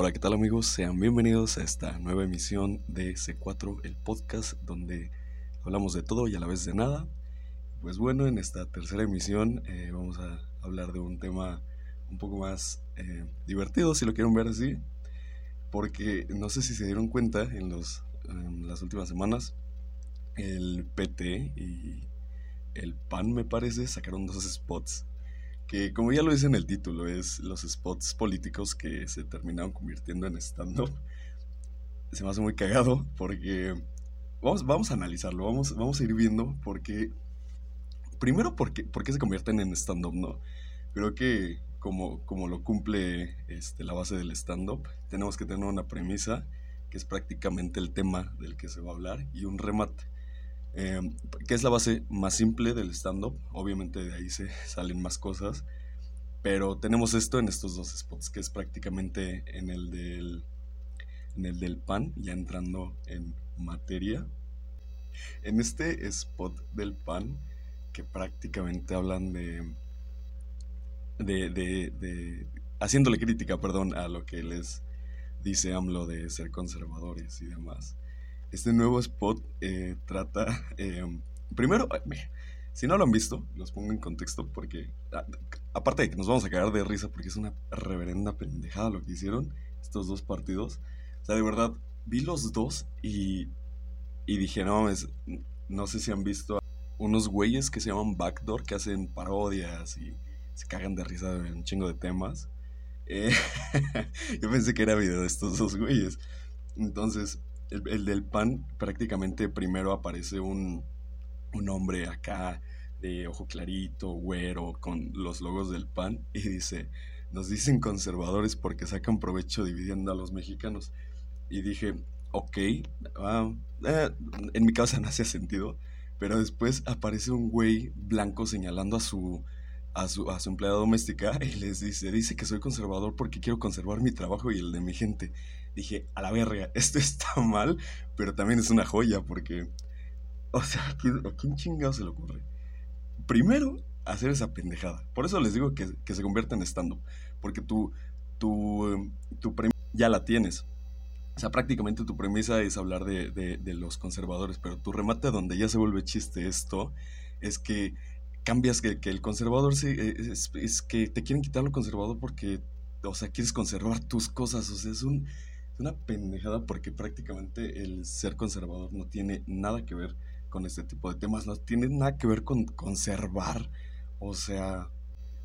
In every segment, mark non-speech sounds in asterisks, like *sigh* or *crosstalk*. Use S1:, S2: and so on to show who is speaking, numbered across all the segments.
S1: Hola, ¿qué tal amigos? Sean bienvenidos a esta nueva emisión de C4, el podcast donde hablamos de todo y a la vez de nada. Pues bueno, en esta tercera emisión eh, vamos a hablar de un tema un poco más eh, divertido, si lo quieren ver así, porque no sé si se dieron cuenta en, los, en las últimas semanas, el PT y el PAN me parece sacaron dos spots que como ya lo dice en el título, es los spots políticos que se terminaron convirtiendo en stand-up. Se me hace muy cagado porque vamos, vamos a analizarlo, vamos, vamos a ir viendo porque, primero, ¿por qué, se convierten en stand-up? No? Creo que como, como lo cumple este, la base del stand-up, tenemos que tener una premisa que es prácticamente el tema del que se va a hablar y un remate. Em, que es la base más simple del stand-up. Obviamente de ahí se *laughs* salen más cosas. Pero tenemos esto en estos dos spots, que es prácticamente en el del, en el del pan, ya entrando en materia. En este spot del pan, que prácticamente hablan de, de, de, de haciéndole crítica, perdón, a lo que les dice AMLO de ser conservadores y demás. Este nuevo spot eh, trata, *laughs* eh, primero, eh, si no lo han visto, los pongo en contexto porque, ah, aparte de que nos vamos a cagar de risa porque es una reverenda pendejada lo que hicieron estos dos partidos. O sea, de verdad, vi los dos y, y dije, no, es, no sé si han visto unos güeyes que se llaman Backdoor que hacen parodias y se cagan de risa de un chingo de temas. *laughs* yo pensé que era video de estos dos güeyes. Entonces, el, del pan, prácticamente primero aparece un, un hombre acá de ojo clarito, güero, con los logos del PAN y dice, nos dicen conservadores porque sacan provecho dividiendo a los mexicanos. Y dije, ok, ah, eh, en mi casa no hacía sentido, pero después aparece un güey blanco señalando a su, a su, a su empleada doméstica *laughs* y les dice, dice que soy conservador porque quiero conservar mi trabajo y el de mi gente dije, a la verga, *laughs* esto está mal, pero también es una joya porque, o sea, ¿a quién, chingado se le ocurre? Primero, hacer esa pendejada. Por eso les digo que, se convierta en stand-up, porque tu, tu, tu premisa ya la tienes. O sea, prácticamente tu premisa es hablar de, de, los conservadores, pero tu remate donde ya se vuelve chiste esto es que cambias que, el conservador es, es, que te quieren quitar lo conservador porque, o sea, quieres conservar tus cosas, o sea, es un, una pendejada porque prácticamente el ser conservador no tiene nada que ver con este tipo de temas, no tiene nada que ver con conservar. O sea,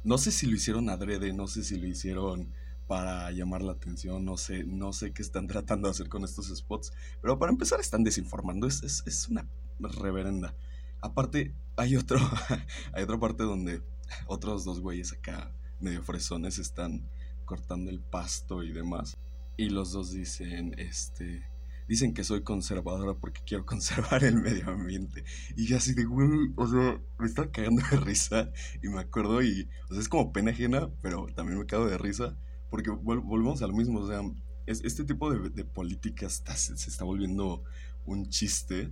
S1: no sé si lo hicieron adrede, no sé si lo hicieron para llamar la atención, no sé, no sé qué están tratando de hacer con estos spots, pero para empezar están desinformando, es, es, una reverenda. Aparte, hay otro, *laughs* hay otra parte donde otros dos güeyes acá, medio fresones, están cortando el pasto y demás. Y los dos dicen, este, dicen que soy conservadora porque quiero *laughs* conservar el medio ambiente. Y yo así de, güey, o sea, me estaba cagando de risa y me acuerdo y, o sea, es como pena ajena, pero también me cago de risa porque volvemos a lo mismo, o sea, este tipo de, política se, está volviendo un chiste,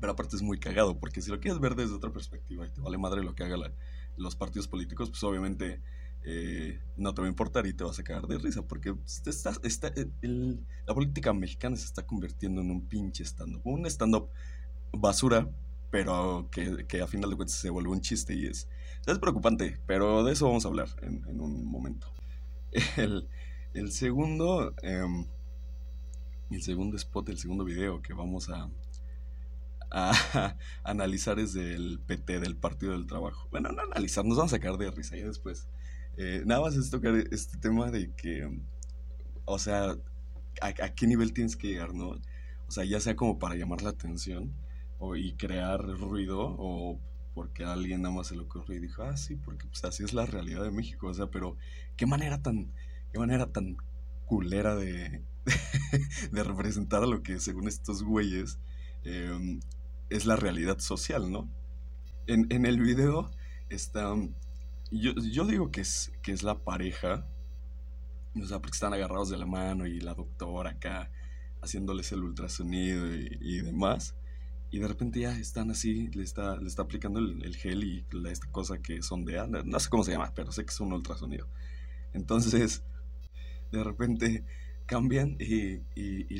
S1: pero aparte es muy cagado, porque si lo quieres ver desde otra perspectiva y te vale madre lo que hagan los partidos políticos, pues obviamente eh, no te va a importar y te vas a cagar de risa, porque está, está, la política mexicana se está convirtiendo en un pinche stand-up. Un stand-up basura, pero que, que, a final de cuentas se vuelve un chiste y es, es preocupante, pero de eso vamos a hablar en, un momento. *laughs* El, el segundo, em, el segundo spot, el segundo video que vamos a, *laughs* a, analizar es del PT, del Partido del Trabajo. Bueno, no analizar, nos vamos a sacar de risa y después eh, nada más es tocar este tema de que, o sea, a, qué nivel tienes que llegar, ¿no? O sea, ya sea como para llamar la atención o, y crear ruido o porque alguien nada más se le ocurrió y dijo, ah, sí, porque pues así es la realidad de México, o sea, pero qué manera tan, qué manera tan culera de, *laughs* de representar a lo que según estos güeyes em, es la realidad social, ¿no? En, en el video está yo, yo digo que es, que es la pareja, o sea, porque están agarrados de la mano y la doctora acá haciéndoles el ultrasonido y, demás. Y de repente ya están así, le está, le está aplicando el, gel y la, esta cosa que sondea, no sé cómo se llama, pero sé que es un ultrasonido. Entonces, de repente cambian y,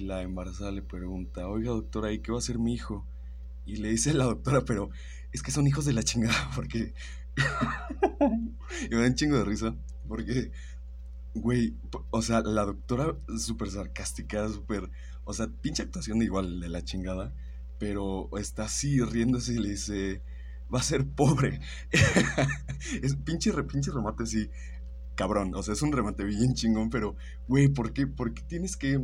S1: la embarazada le pregunta, oiga doctora, ¿y qué va a hacer mi hijo? Y le dice la doctora, pero es que son hijos de la chingada, porque... *laughs* y me da un chingo de risa, porque, güey, o sea, la doctora súper sarcástica, súper... O sea, pinche actuación igual de la chingada, pero está así riéndose y le dice, va a ser pobre. *laughs* es pinche, pinche remate así, cabrón. O sea, es un remate bien chingón, pero, güey, ¿por qué, ¿por qué tienes que...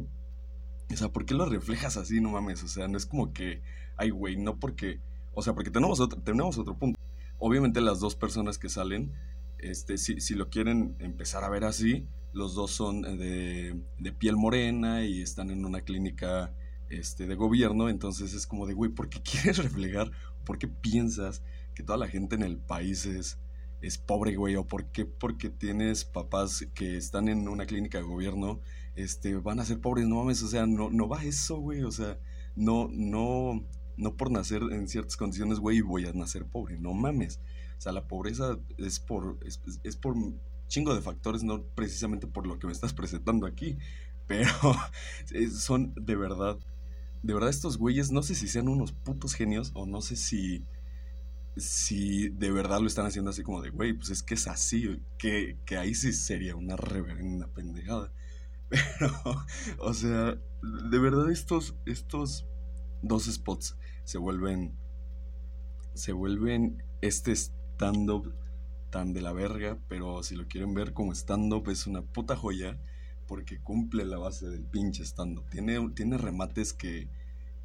S1: O sea, ¿por qué lo reflejas así? No mames. O sea, no es como que, ay, güey, no porque... O sea, porque tenemos otro, tenemos otro punto. Obviamente las dos personas que salen, este, si, si lo quieren empezar a ver así, los dos son de, de piel morena y están en una clínica este, de gobierno, entonces es como de, güey, ¿por qué *laughs* quieres reflejar? ¿Por qué piensas que toda la gente en el país es, es pobre, güey? ¿O por qué porque tienes papás que están en una clínica de gobierno, este, van a ser pobres? No mames, o sea, no, no va eso, güey, o sea, no, no, no por nacer en ciertas condiciones, güey, voy a nacer pobre, no mames. O sea, la pobreza es por, es, es por chingo de factores, no precisamente por lo que me estás presentando aquí, *laughs* pero son de verdad de verdad estos güeyes, no sé si sean unos putos genios o no sé si, si de verdad lo están haciendo así como de, güey, pues es que es así, que, que ahí sí sería una reverenda pendejada. *laughs* Pero, o sea, de verdad estos, estos dos spots se vuelven, se vuelven este stand-up tan de la verga, pero si lo quieren ver como stand-up es una puta joya porque cumple la base del pinche stand-up. Tiene, tiene remates que,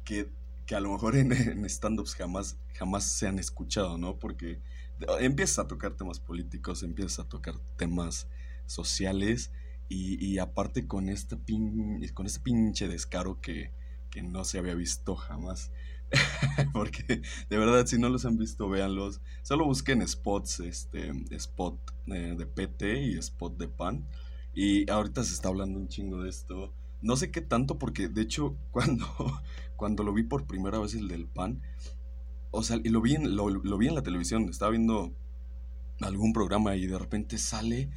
S1: que, a lo mejor en, en stand-ups jamás, jamás se han escuchado, ¿no? Porque empiezas a tocar temas políticos, empiezas a tocar temas sociales y, aparte con este, pin, con este pinche descaro que, que no se había visto jamás. *laughs* Porque de verdad, si no los han visto, véanlos. Solo busquen spots, este, spot eh, de PT y spot de pan. Y ahorita se está hablando un chingo de esto. No sé qué tanto, porque de hecho, *laughs* cuando, cuando lo vi por primera vez el del pan, o sea, y lo vi, en, lo, vi en la televisión, estaba viendo algún programa y de repente sale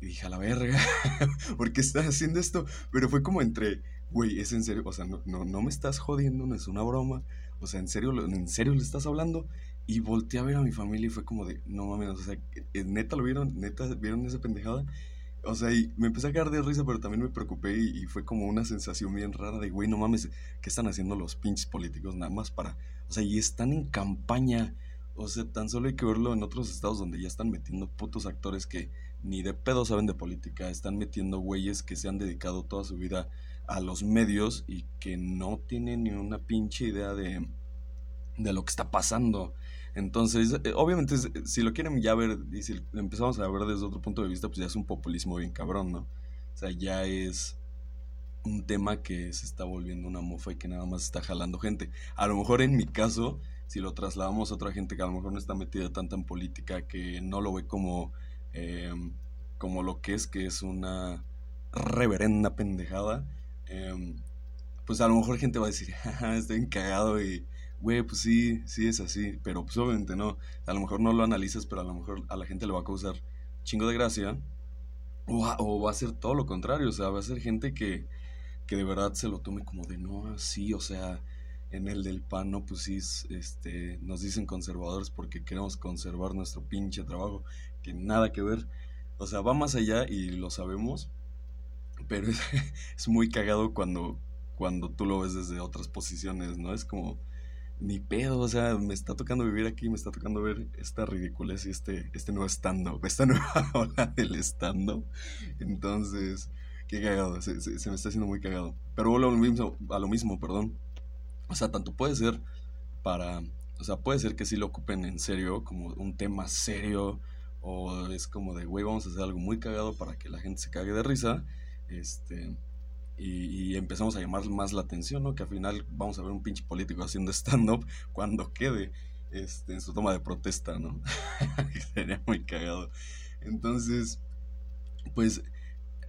S1: y dije, a la verga, *laughs* ¿por qué estás haciendo esto? Pero fue como entre, güey, es en serio, o sea, no, no, no me estás jodiendo, no es una broma, o sea, en serio, en serio le estás hablando. Y volteé a ver a mi familia y fue como de, no mames, o sea, neta lo vieron, neta vieron esa pendejada. O sea, y me empecé a caer de risa, pero también me preocupé y, fue como una sensación bien rara de, güey, no mames, ¿qué están haciendo los pinches políticos nada más para... O sea, y están en campaña. O sea, tan solo hay que verlo en otros estados donde ya están metiendo putos actores que ni de pedo saben de política, están metiendo güeyes que se han dedicado toda su vida a los medios y que no tienen ni una pinche idea de, de lo que está pasando. Entonces, eh, obviamente, si lo quieren ya ver, y si empezamos a ver desde otro punto de vista, pues ya es un populismo bien cabrón, ¿no? O sea, ya es un tema que se está volviendo una mofa y que nada más está jalando gente. A lo mejor en mi caso, si lo trasladamos a otra gente que a lo mejor no está metida tanto en política, que no lo ve como, em, como lo que es, que es una reverenda pendejada, em, pues a lo mejor gente va a decir, *laughs* estoy encagado y güey, pues sí, sí es así, pero pues obviamente no. A lo mejor no lo analizas, pero a lo mejor a la gente le va a causar chingo de gracia. O, va a ser todo lo contrario, o sea, va a ser gente que, que de verdad se lo tome como de no, así, o sea, en el del pan, no, pues este, nos dicen conservadores porque queremos conservar nuestro pinche trabajo, que nada que ver. O sea, va más allá y lo sabemos, pero *laughs* es, es muy cagado cuando, cuando tú lo ves desde otras posiciones, ¿no? Es como ni pedo, o sea, me está tocando vivir aquí, me está tocando ver esta ridiculez y este, este nuevo stand-up, *laughs* esta nueva ola del stand-up. Entonces, qué cagado, se, me está haciendo muy cagado. Pero vuelvo lo mismo, a lo mismo, perdón. O sea, tanto puede ser para, o sea, puede ser que sí lo ocupen en serio, como un tema serio, o es como de, güey, vamos a hacer algo muy cagado para que la gente se cague de risa. Este, y, empezamos a llamar más la atención, ¿no? Que al final vamos a ver un pinche político haciendo *laughs* stand-up cuando quede este, en su toma de protesta, ¿no? *laughs* Sería muy cagado. Entonces, pues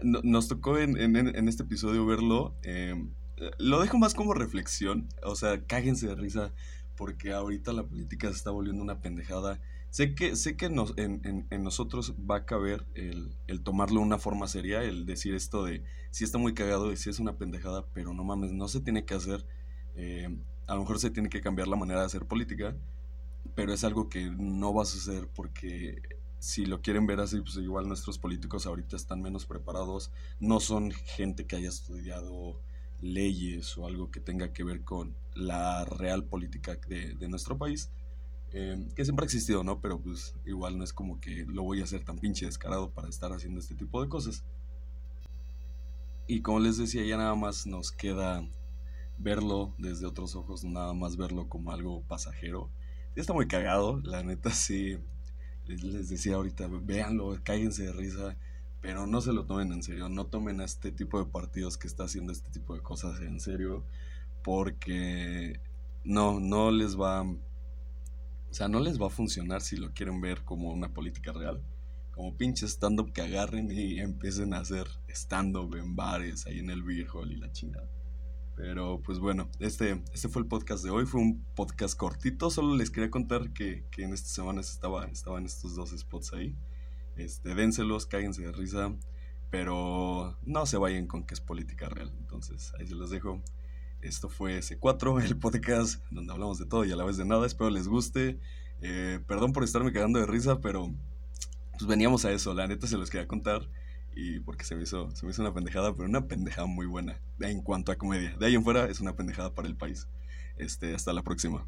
S1: nos tocó en, este episodio verlo. Em, lo dejo más como reflexión, o sea, cáguense de risa porque ahorita la política se está volviendo una pendejada sé que, sé que en, nosotros va a caber el, el, tomarlo de una forma seria, el decir esto de si está muy cagado y si es una pendejada, pero no mames, no se tiene que hacer. Eh, a lo mejor se tiene que cambiar la manera de hacer política, pero es algo que no va a suceder porque si lo quieren ver así, pues igual nuestros políticos ahorita están menos preparados, no son gente que haya estudiado leyes o algo que tenga que ver con la real política de, de nuestro país, eh, que siempre ha existido, ¿no? Pero pues igual no es como que lo voy a hacer tan pinche descarado para estar haciendo este tipo de cosas. Y como les decía, ya nada más nos queda verlo desde otros ojos, nada más verlo como algo pasajero. Ya está muy cagado, la neta sí. Les, decía ahorita, véanlo, cállense de risa, pero no se lo tomen en serio, no tomen a este tipo de partidos que está haciendo este tipo de cosas en serio, porque no, no les va, o sea, no les va a funcionar si lo quieren ver como una política real. Como pinche stand-up que agarren y empiecen a hacer stand-up en bares, ahí en el Beer Hall y la chingada. Pero pues bueno, este, este fue el podcast de hoy. Fue un podcast cortito. Solo les quería contar que, que en estas semanas estaba, estaban estos dos spots ahí. Este, dénselos, cáguense de risa. Pero no se vayan con que es política real. Entonces ahí se los dejo. Esto fue C4, el podcast donde hablamos de todo y a la vez de nada. Espero les guste. Eh, perdón por estarme cagando de risa, pero pues veníamos a eso. La neta se los quería contar y porque se me hizo, se me hizo una pendejada, pero una pendejada muy buena en cuanto a comedia. De ahí en fuera es una pendejada para el país. Este, hasta la próxima.